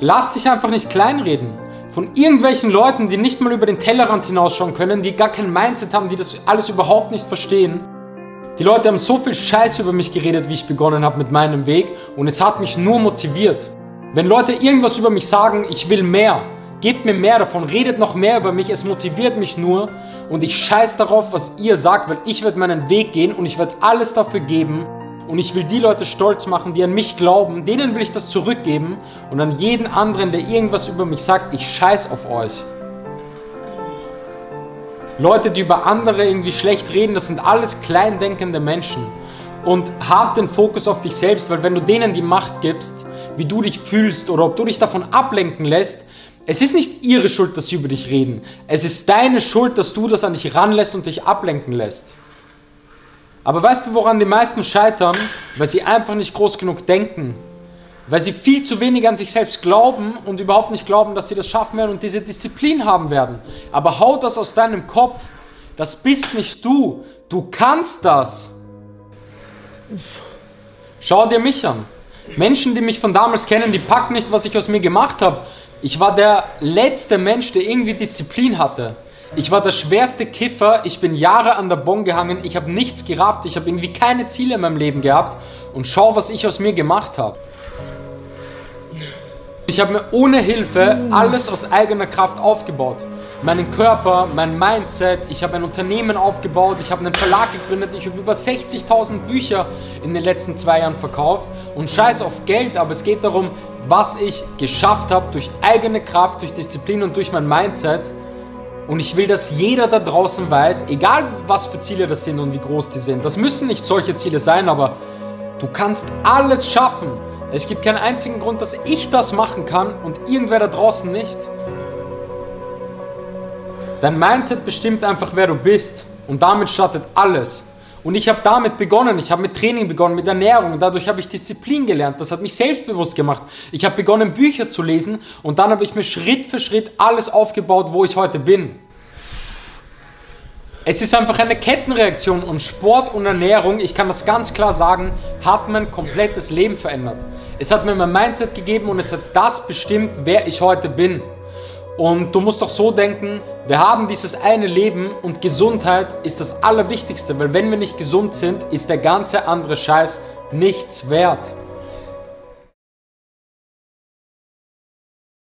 Lass dich einfach nicht kleinreden. Von irgendwelchen Leuten, die nicht mal über den Tellerrand hinausschauen können, die gar kein Mindset haben, die das alles überhaupt nicht verstehen. Die Leute haben so viel Scheiß über mich geredet, wie ich begonnen habe mit meinem Weg und es hat mich nur motiviert. Wenn Leute irgendwas über mich sagen, ich will mehr, gebt mir mehr davon, redet noch mehr über mich, es motiviert mich nur und ich scheiß darauf, was ihr sagt, weil ich werde meinen Weg gehen und ich werde alles dafür geben, und ich will die Leute stolz machen, die an mich glauben, denen will ich das zurückgeben und an jeden anderen, der irgendwas über mich sagt, ich scheiß auf euch. Leute, die über andere irgendwie schlecht reden, das sind alles kleindenkende Menschen. Und hab den Fokus auf dich selbst, weil wenn du denen die Macht gibst, wie du dich fühlst oder ob du dich davon ablenken lässt, es ist nicht ihre Schuld, dass sie über dich reden. Es ist deine Schuld, dass du das an dich ranlässt und dich ablenken lässt. Aber weißt du, woran die meisten scheitern? Weil sie einfach nicht groß genug denken. Weil sie viel zu wenig an sich selbst glauben und überhaupt nicht glauben, dass sie das schaffen werden und diese Disziplin haben werden. Aber hau das aus deinem Kopf. Das bist nicht du. Du kannst das. Schau dir mich an. Menschen, die mich von damals kennen, die packen nicht, was ich aus mir gemacht habe. Ich war der letzte Mensch, der irgendwie Disziplin hatte. Ich war der schwerste Kiffer, ich bin Jahre an der Bon gehangen, ich habe nichts gerafft, ich habe irgendwie keine Ziele in meinem Leben gehabt und schau, was ich aus mir gemacht habe. Ich habe mir ohne Hilfe alles aus eigener Kraft aufgebaut. Meinen Körper, mein Mindset, ich habe ein Unternehmen aufgebaut, ich habe einen Verlag gegründet, ich habe über 60.000 Bücher in den letzten zwei Jahren verkauft und scheiß auf Geld, aber es geht darum, was ich geschafft habe durch eigene Kraft, durch Disziplin und durch mein Mindset und ich will, dass jeder da draußen weiß, egal was für Ziele das sind und wie groß die sind, das müssen nicht solche Ziele sein, aber du kannst alles schaffen. Es gibt keinen einzigen Grund, dass ich das machen kann und irgendwer da draußen nicht. Dein Mindset bestimmt einfach, wer du bist. Und damit startet alles. Und ich habe damit begonnen. Ich habe mit Training begonnen, mit Ernährung. Dadurch habe ich Disziplin gelernt. Das hat mich selbstbewusst gemacht. Ich habe begonnen, Bücher zu lesen. Und dann habe ich mir Schritt für Schritt alles aufgebaut, wo ich heute bin. Es ist einfach eine Kettenreaktion und Sport und Ernährung, ich kann das ganz klar sagen, hat mein komplettes Leben verändert. Es hat mir mein Mindset gegeben und es hat das bestimmt, wer ich heute bin. Und du musst doch so denken, wir haben dieses eine Leben und Gesundheit ist das Allerwichtigste, weil wenn wir nicht gesund sind, ist der ganze andere Scheiß nichts wert.